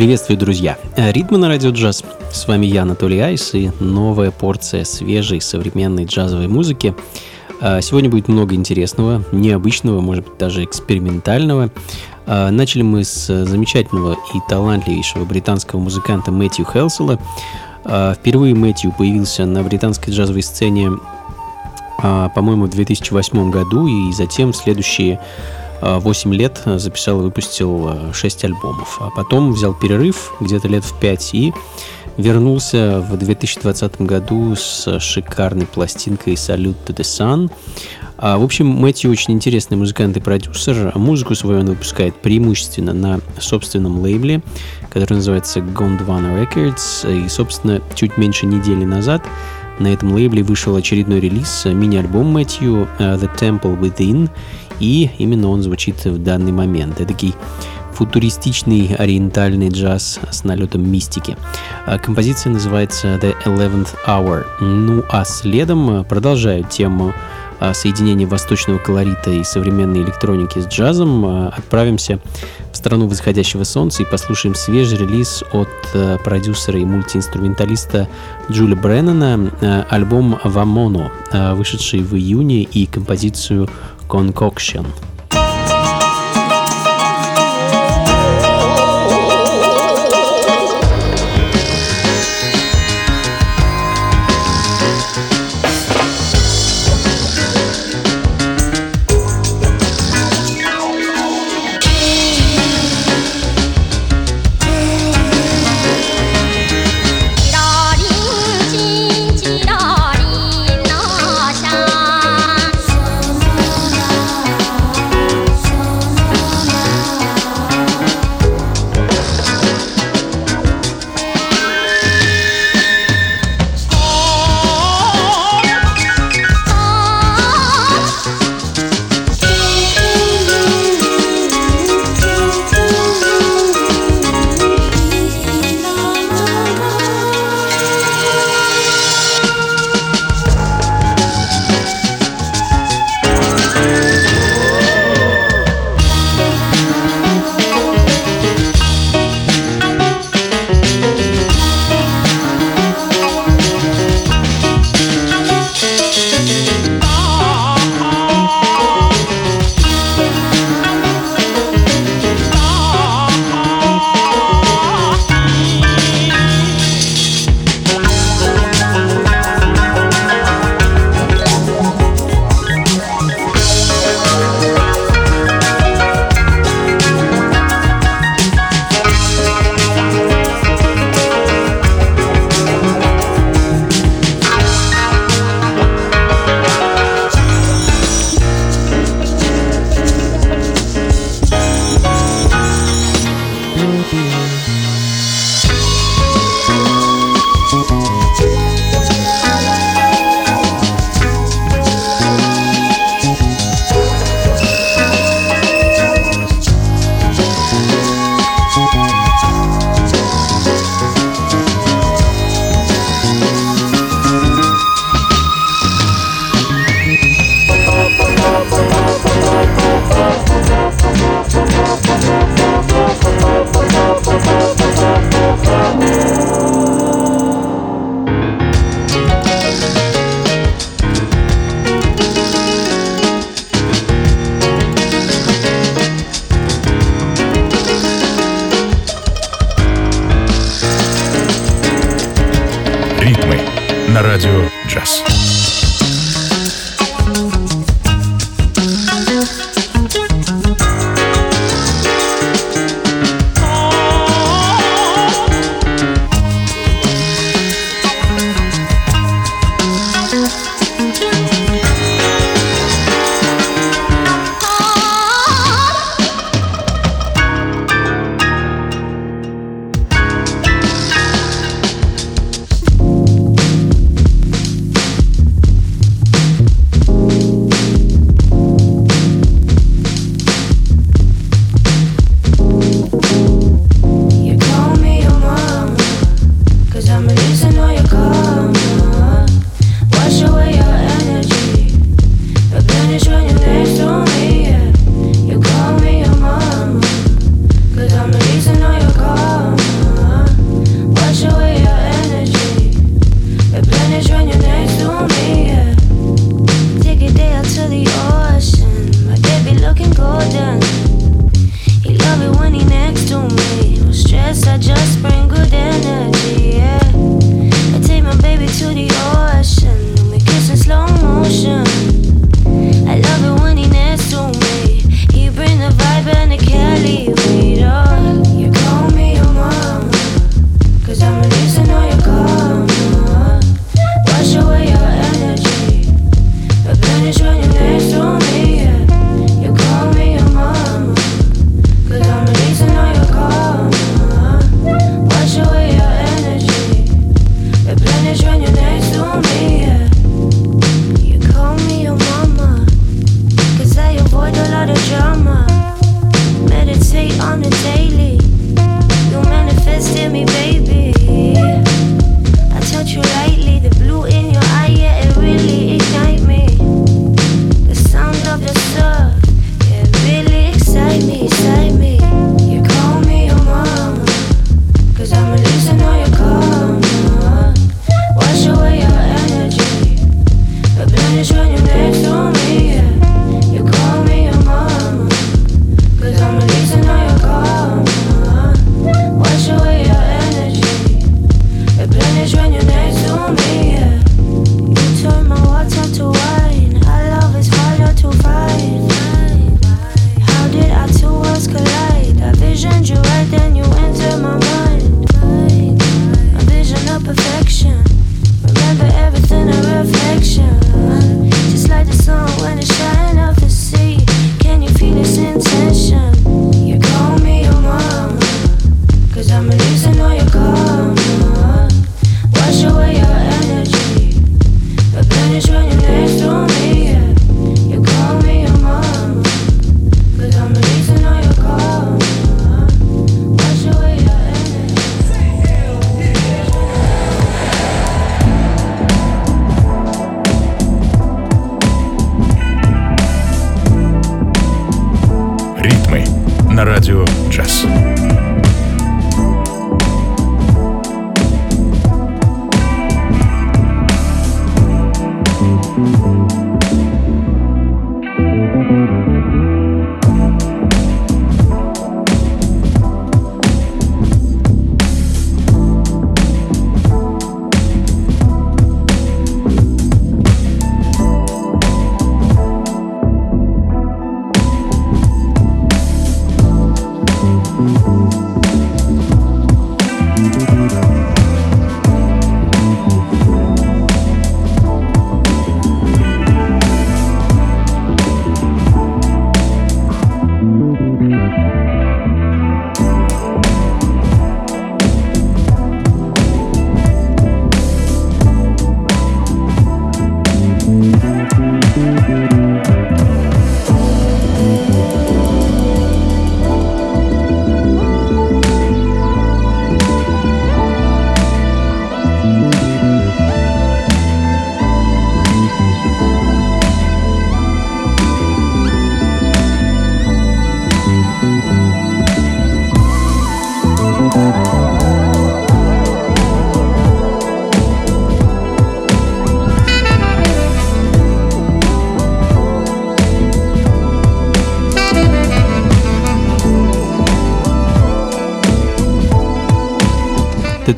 Приветствую, друзья! Ритмы на радио джаз. С вами я, Анатолий Айс, и новая порция свежей современной джазовой музыки. А, сегодня будет много интересного, необычного, может быть, даже экспериментального. А, начали мы с замечательного и талантливейшего британского музыканта Мэтью Хелсела. Впервые Мэтью появился на британской джазовой сцене, по-моему, в 2008 году, и затем следующие 8 лет записал и выпустил 6 альбомов. А потом взял перерыв где-то лет в 5 и вернулся в 2020 году с шикарной пластинкой Salute to the Sun. А, в общем, Мэтью очень интересный музыкант и продюсер. Музыку свою он выпускает преимущественно на собственном лейбле, который называется Gondwana Records. И, собственно, чуть меньше недели назад на этом лейбле вышел очередной релиз, мини-альбом Мэтью The Temple Within, и именно он звучит в данный момент. Это такой футуристичный ориентальный джаз с налетом мистики. А композиция называется The Eleventh Hour. Ну а следом продолжаю тему а, соединения восточного колорита и современной электроники с джазом. А, отправимся в страну восходящего солнца и послушаем свежий релиз от продюсера и мультиинструменталиста Джули Бреннана, альбом «Вамоно», вышедший в июне, и композицию concoction.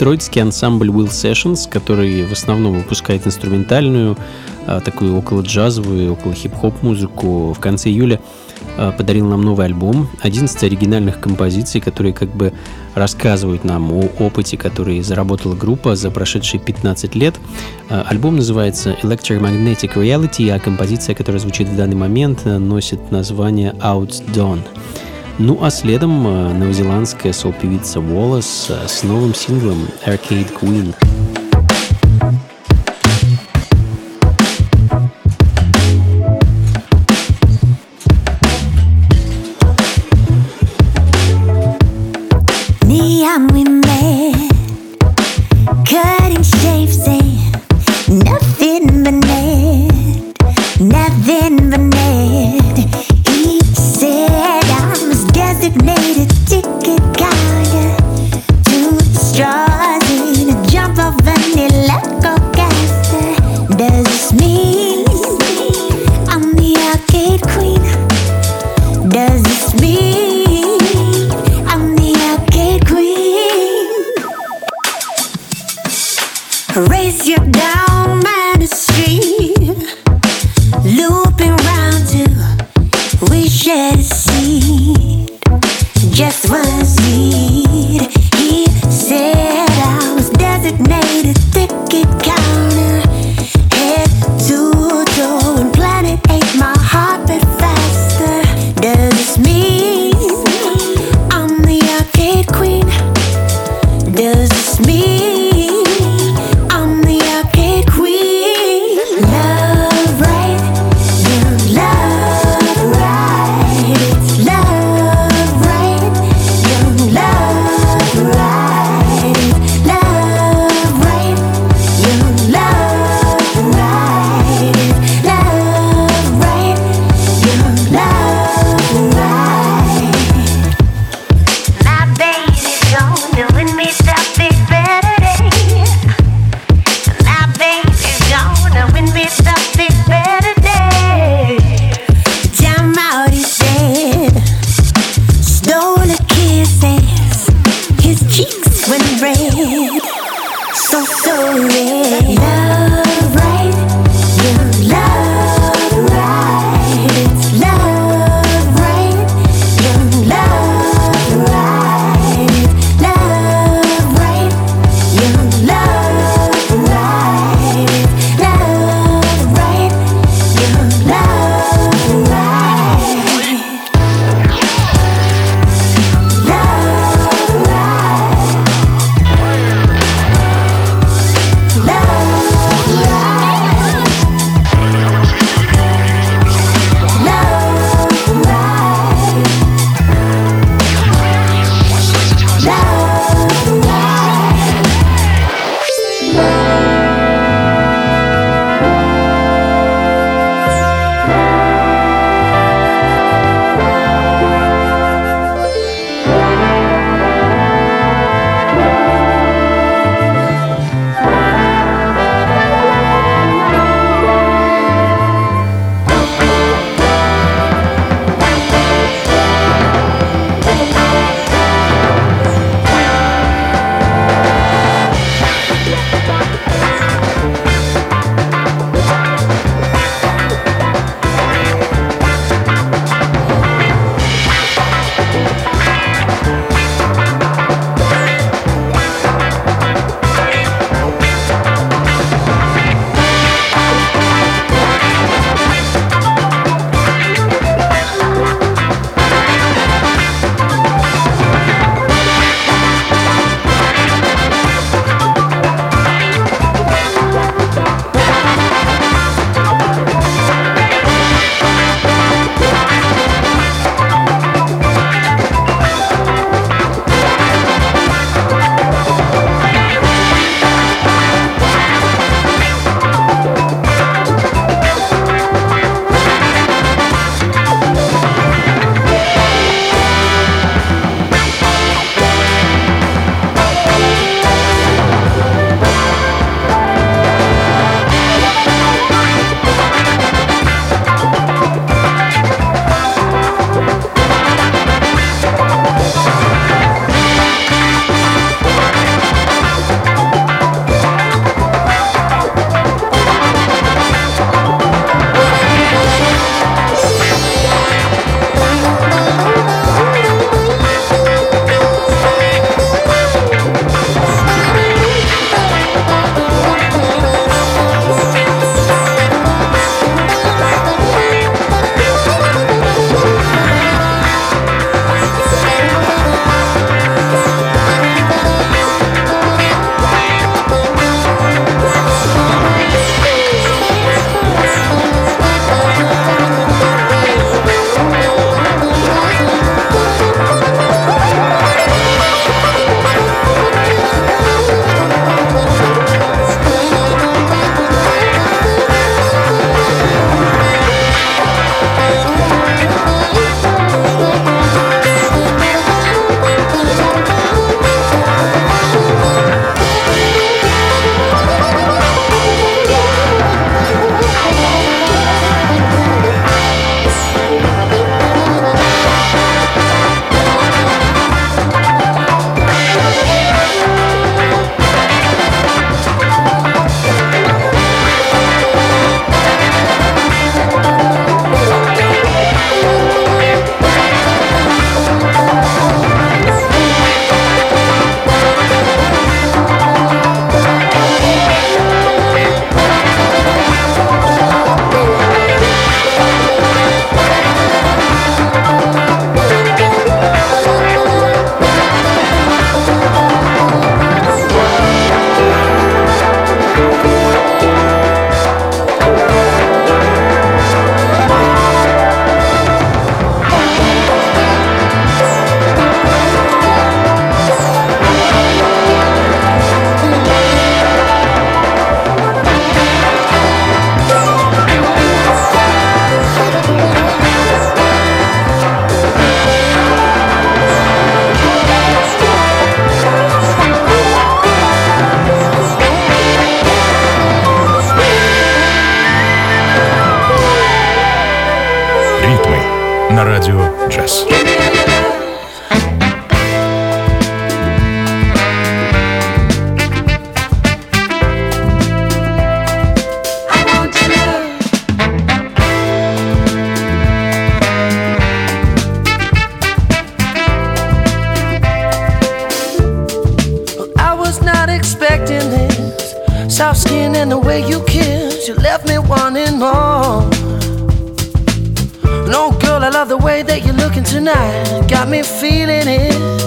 Детройтский ансамбль Will Sessions, который в основном выпускает инструментальную, а, такую около джазовую, около хип-хоп музыку. В конце июля а, подарил нам новый альбом, 11 оригинальных композиций, которые как бы рассказывают нам о опыте, который заработала группа за прошедшие 15 лет. А, альбом называется Electromagnetic Reality, а композиция, которая звучит в данный момент, носит название Outdone. Ну а следом э, новозеландская сол-певица Wallace э, с новым синглом Arcade Queen. Tonight. Got me feeling it.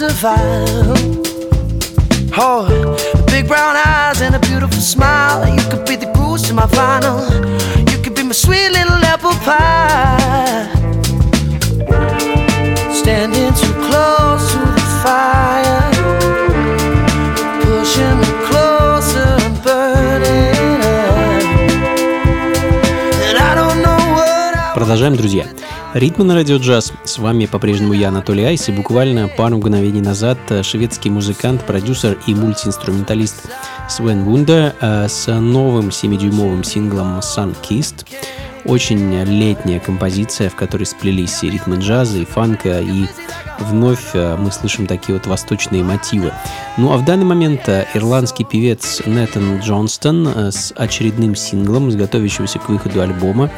vibe, it's a vibe. Oh, the big brown eyes and a beautiful smile. You could be the goose to my vinyl. You could be my sweet little apple pie. Standing too close to the fire, pushing me closer and burning up. And I don't know what I Продолжаем, друзья. Ритмы на радио джаз. С вами по-прежнему я, Анатолий Айс, и буквально пару мгновений назад э, шведский музыкант, продюсер и мультиинструменталист Свен Вундер э, с новым 7-дюймовым синглом Sun Kissed. Очень летняя композиция, в которой сплелись и ритмы джаза, и фанка, и вновь э, мы слышим такие вот восточные мотивы. Ну а в данный момент э, ирландский певец Нэтан Джонстон э, с очередным синглом, с готовящегося к выходу альбома,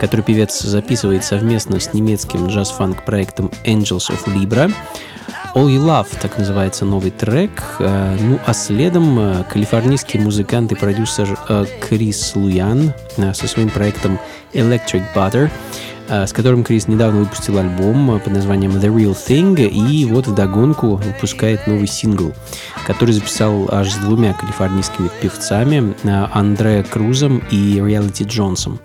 который певец записывает совместно с немецким джаз-фанк проектом Angels of Libra. All You Love, так называется новый трек. Э, Ну а следом э, калифорнийский музыкант и продюсер э, Крис Луян со своим проектом Electric Butter, с которым Крис недавно выпустил альбом под названием The Real Thing, и вот вдогонку выпускает новый сингл, который записал аж с двумя калифорнийскими певцами, Андре Крузом и Reality Джонсом.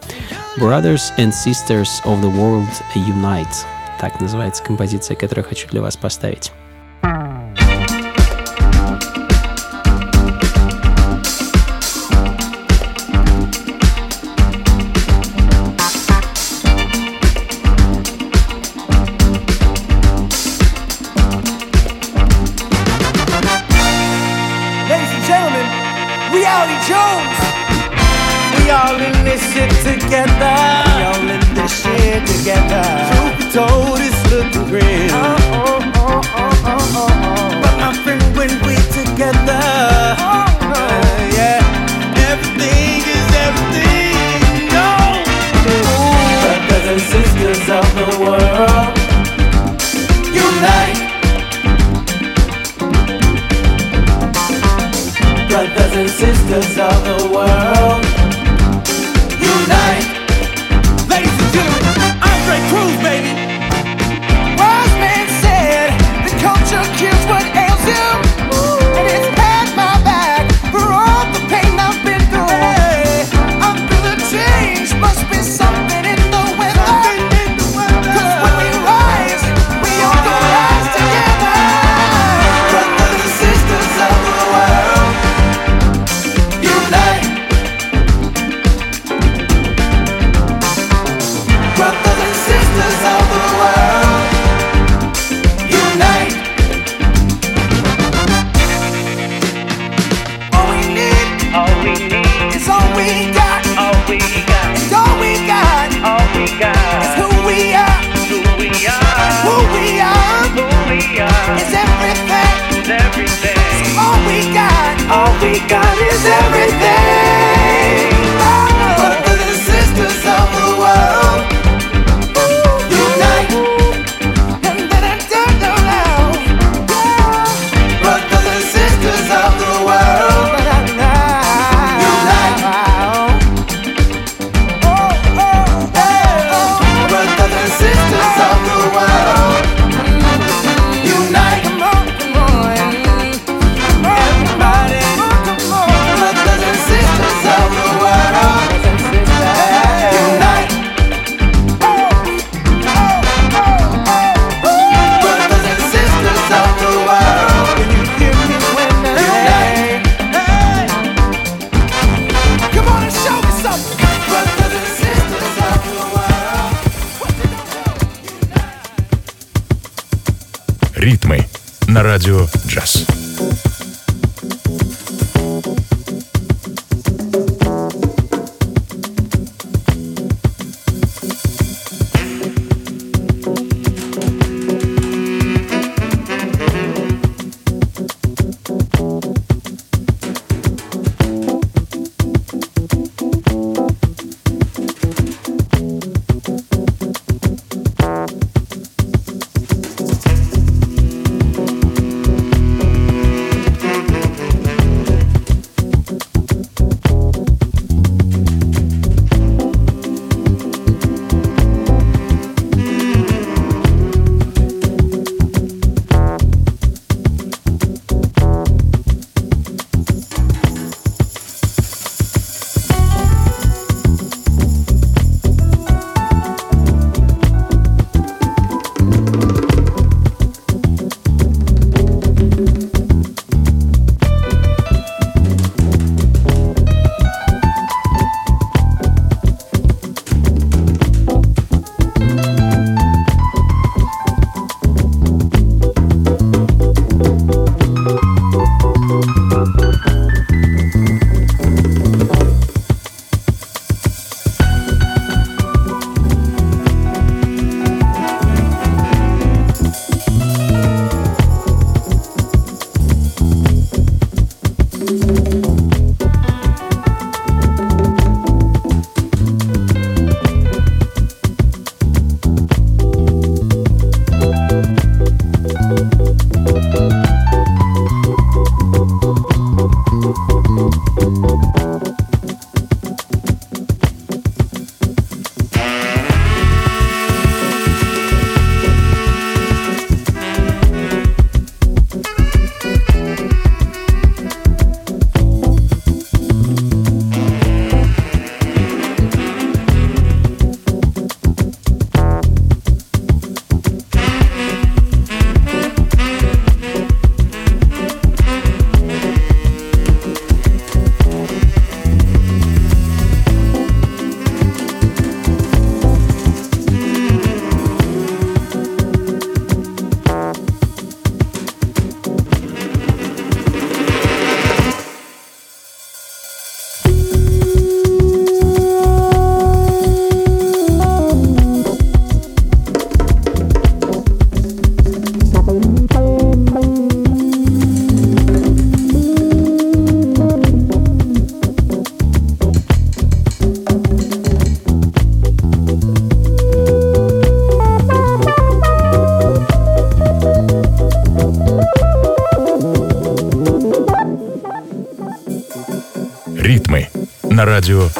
Brothers and Sisters of the World Unite. Так называется композиция, которую хочу для вас поставить. Together. Told, it's looking grim. But my friend, when we together, uh, yeah, everything is everything. No, brothers and sisters of the world, unite. brothers and sisters of the world. Радио джаз. радио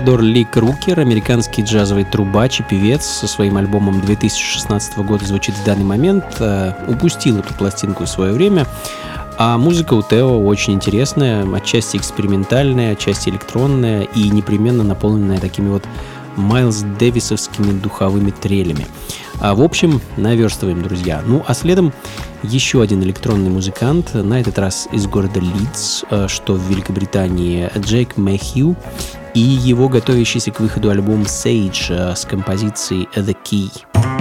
Теодор Ли Крукер, американский джазовый трубач и певец со своим альбомом 2016 года звучит в данный момент, э, упустил эту пластинку в свое время. А музыка у Тео очень интересная, отчасти экспериментальная, отчасти электронная и непременно наполненная такими вот Майлз Дэвисовскими духовыми трелями. А в общем, наверстываем, друзья. Ну, а следом еще один электронный музыкант, на этот раз из города Лидс, э, что в Великобритании, Джейк Мэхью, и его готовящийся к выходу альбом Sage э, с композицией The Key.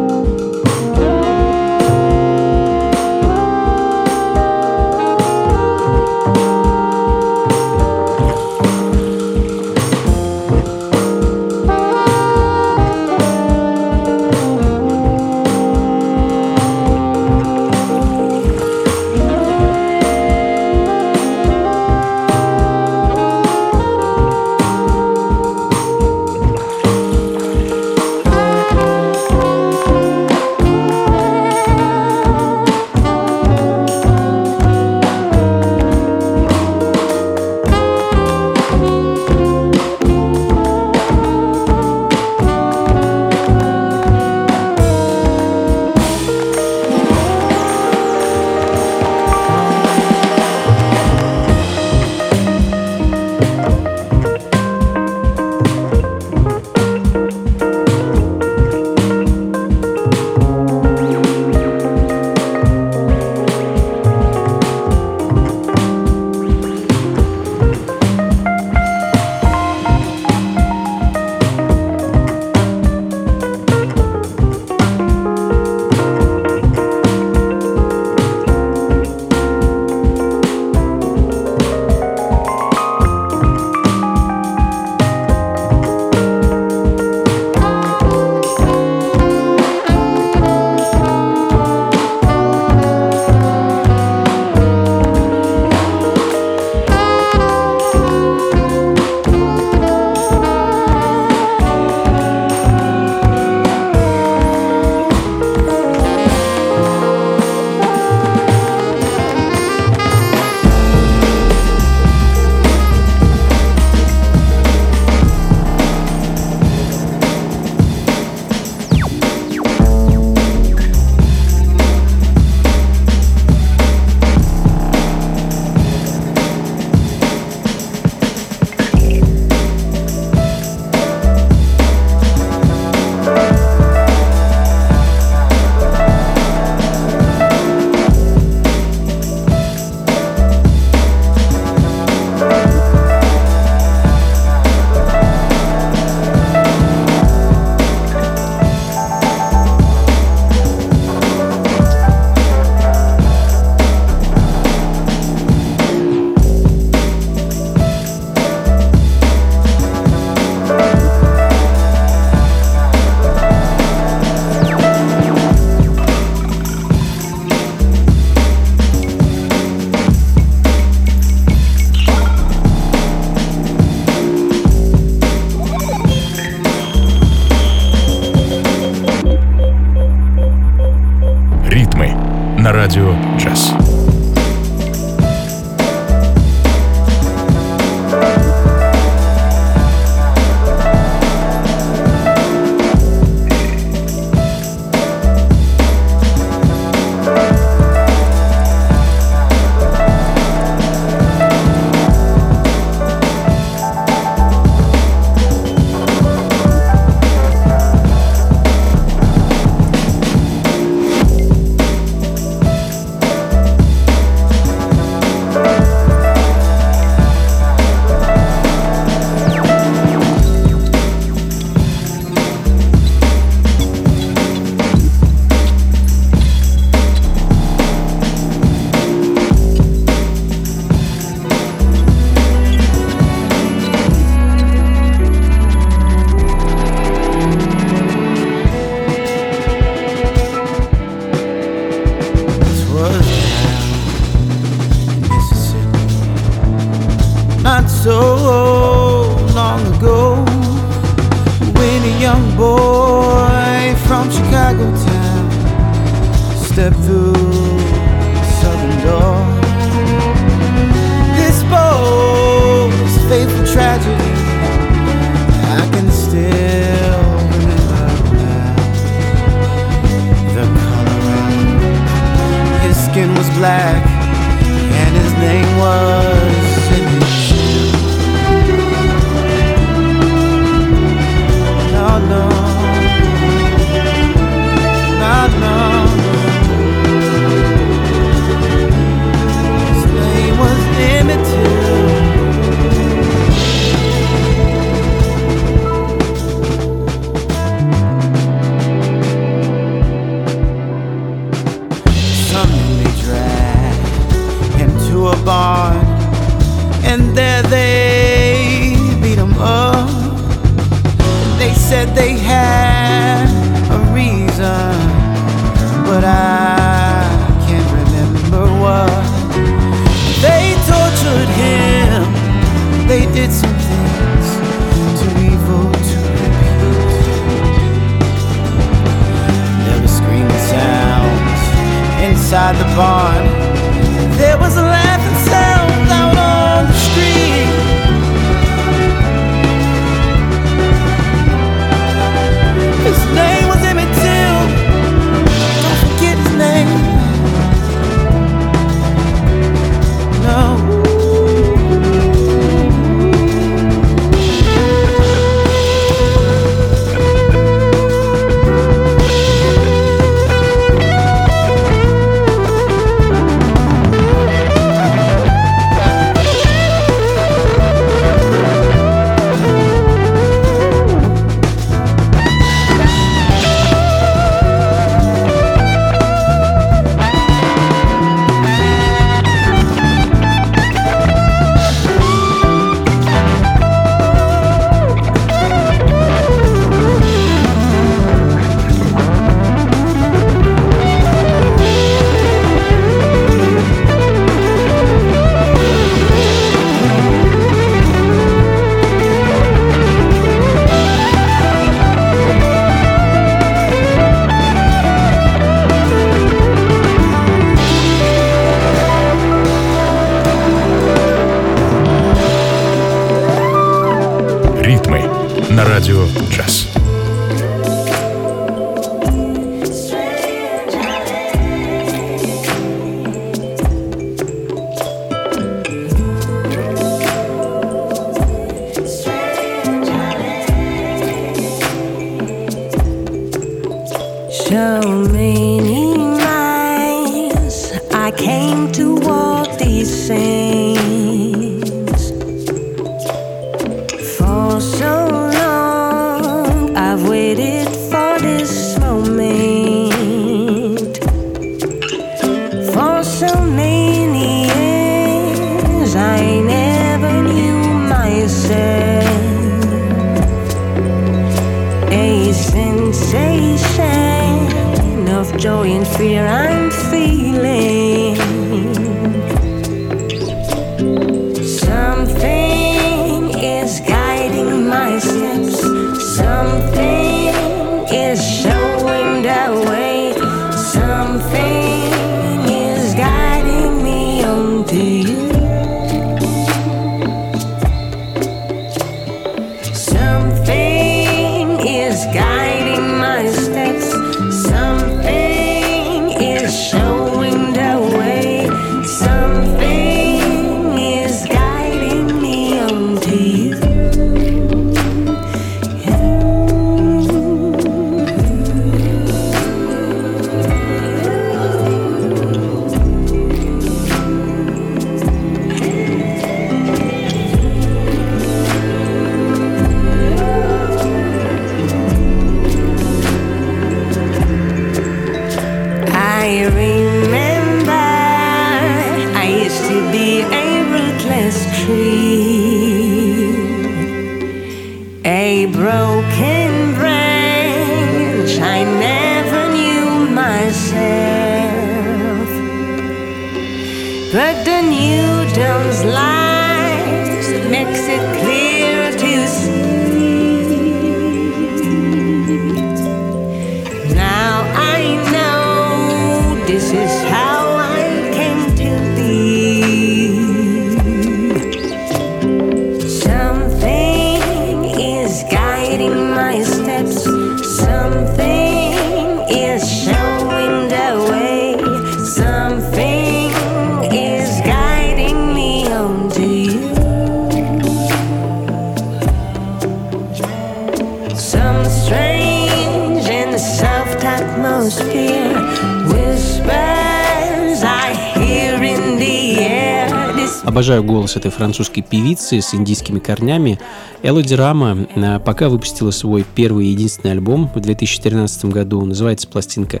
с этой французской певицы с индийскими корнями, Элоди Рама э, пока выпустила свой первый и единственный альбом в 2013 году. Называется пластинка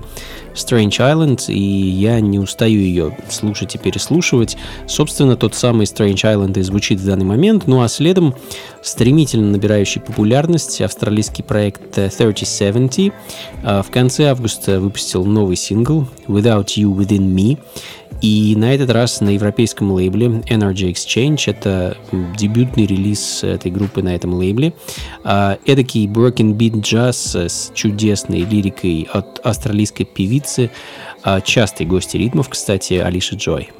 Strange Island, и я не устаю ее слушать и переслушивать. Собственно, тот самый Strange Island и звучит в данный момент. Ну а следом стремительно набирающий популярность австралийский проект 3070 э, в конце августа выпустил новый сингл Without You Within Me, и на этот раз на европейском лейбле Energy Exchange, это дебютный релиз этой группы на этом лейбле, а, эдакий broken beat джаз с чудесной лирикой от австралийской певицы, а, частой гости ритмов, кстати, Алиша Джой.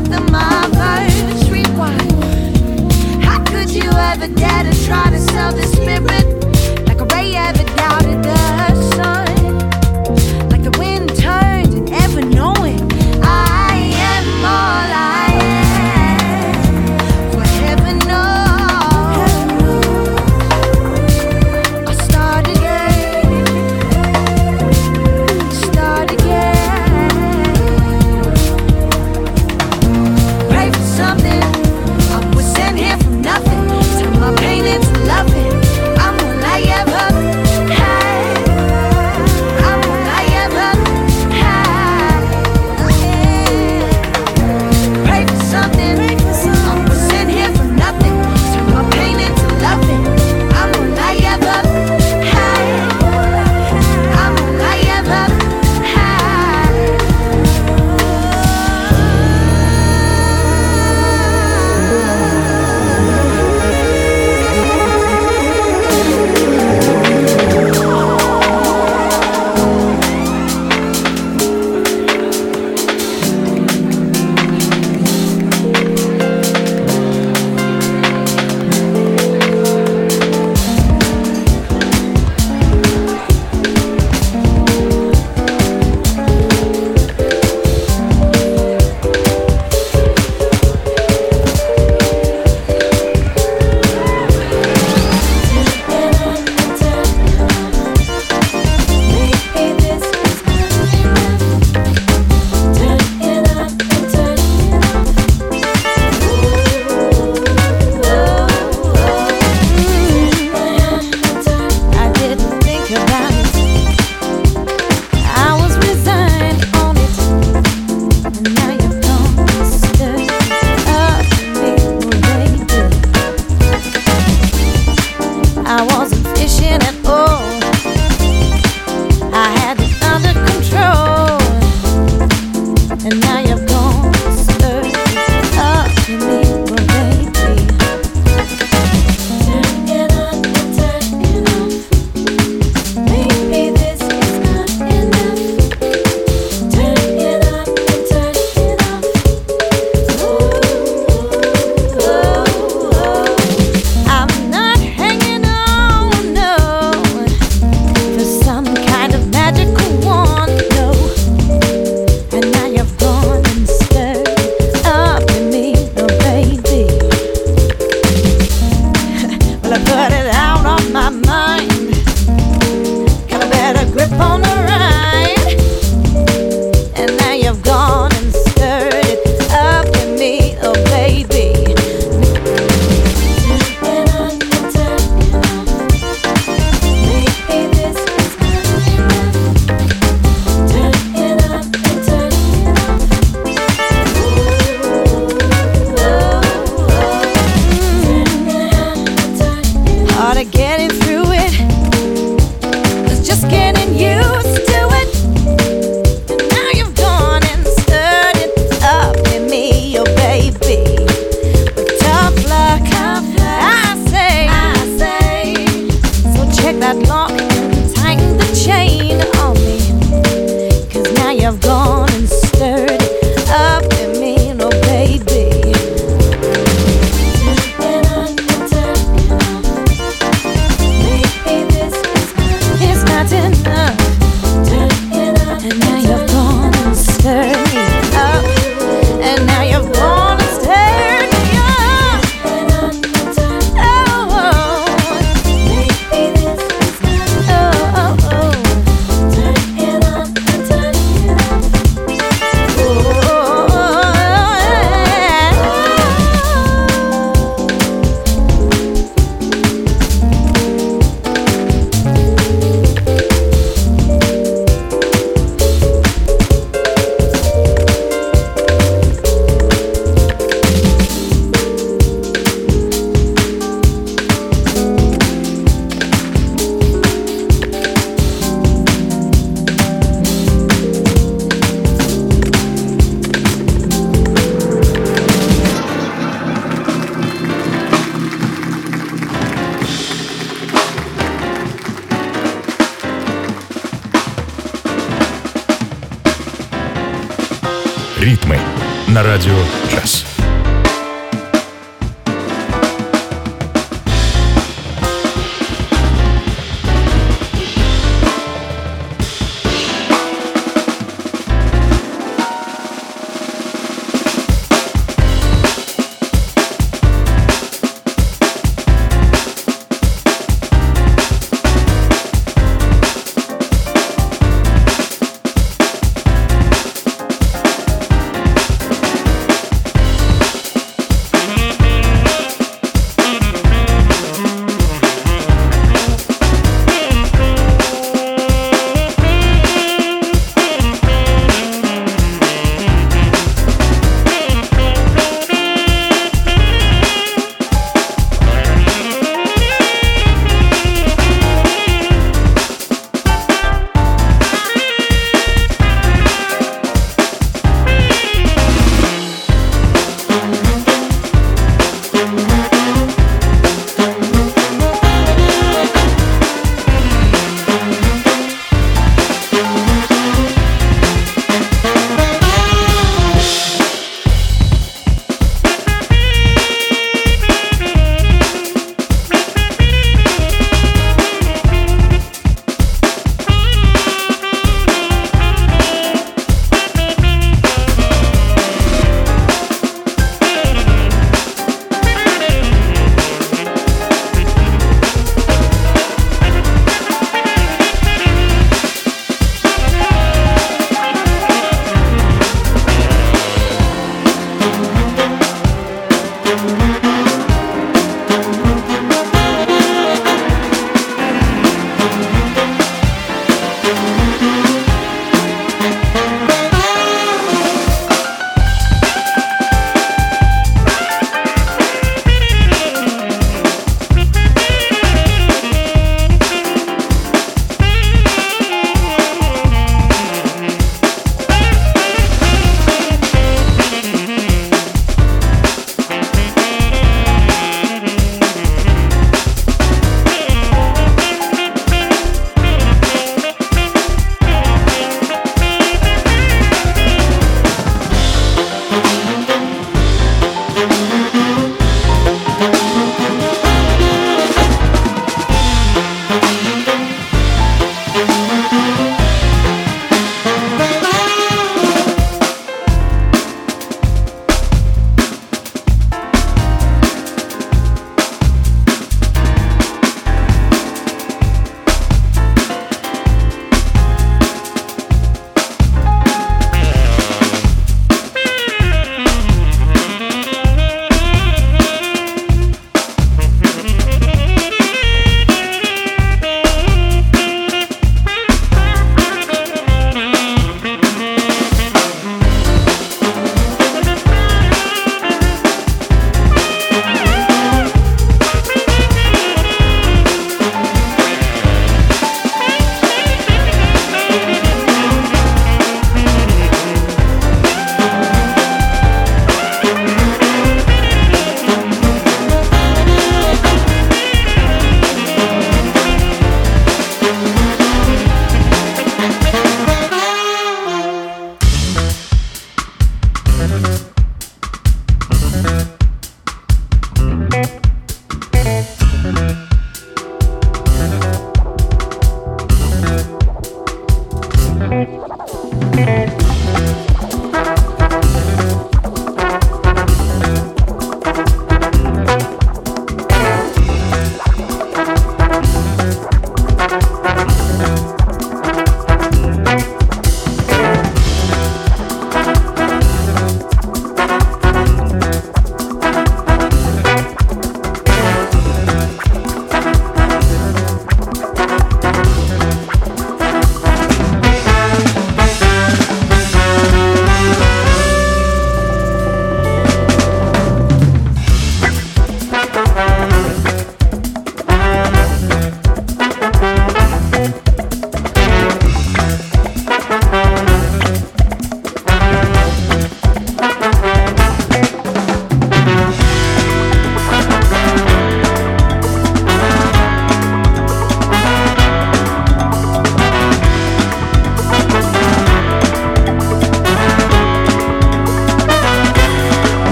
but the mother's rewind. How could you ever dare to try to sell this spirit?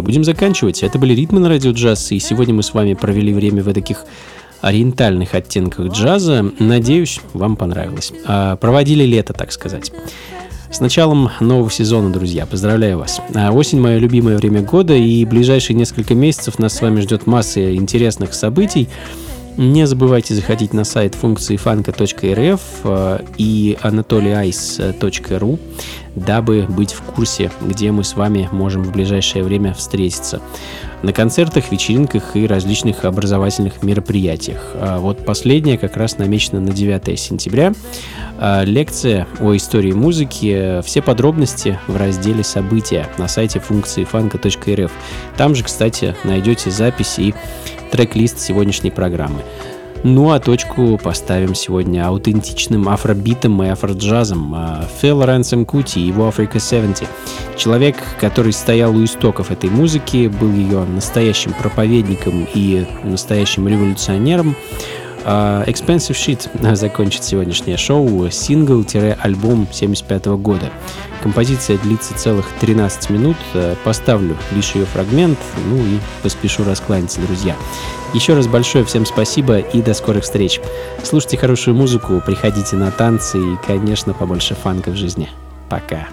Друзья, будем заканчивать. Это были ритмы на радио джаз, и сегодня мы с вами провели время в таких ориентальных оттенках джаза. Надеюсь, вам понравилось. А, проводили лето, так сказать. С началом нового сезона, друзья. Поздравляю вас. А, Осень – мое любимое время года, и ближайшие несколько месяцев нас с вами ждет масса интересных событий. Не забывайте заходить на сайт функции фанка.рф э, и anatolyice.ru, дабы быть в курсе, где мы с вами можем в ближайшее время встретиться. На концертах, вечеринках и различных образовательных мероприятиях. А Вот последняя как раз намечена на 9 сентября. А, Лекция о истории музыки. Все подробности в разделе «События» на сайте функции фанка.рф. Там же, кстати, найдете записи и трек-лист сегодняшней программы. Ну а точку поставим сегодня аутентичным афробитом и афроджазом. А, Фил Рэнсом Кути и его Africa 70. Человек, который стоял у истоков этой музыки, был ее настоящим проповедником и настоящим революционером. А, Expensive Shit закончит сегодняшнее шоу сингл-альбом 75 года. Композиция длится целых 13 минут. Э, Поставлю лишь ее фрагмент, ну и поспешу раскланяться, друзья. Еще раз большое всем спасибо и до скорых встреч. Слушайте хорошую музыку, приходите на танцы и, конечно, побольше фанка в жизни. Пока.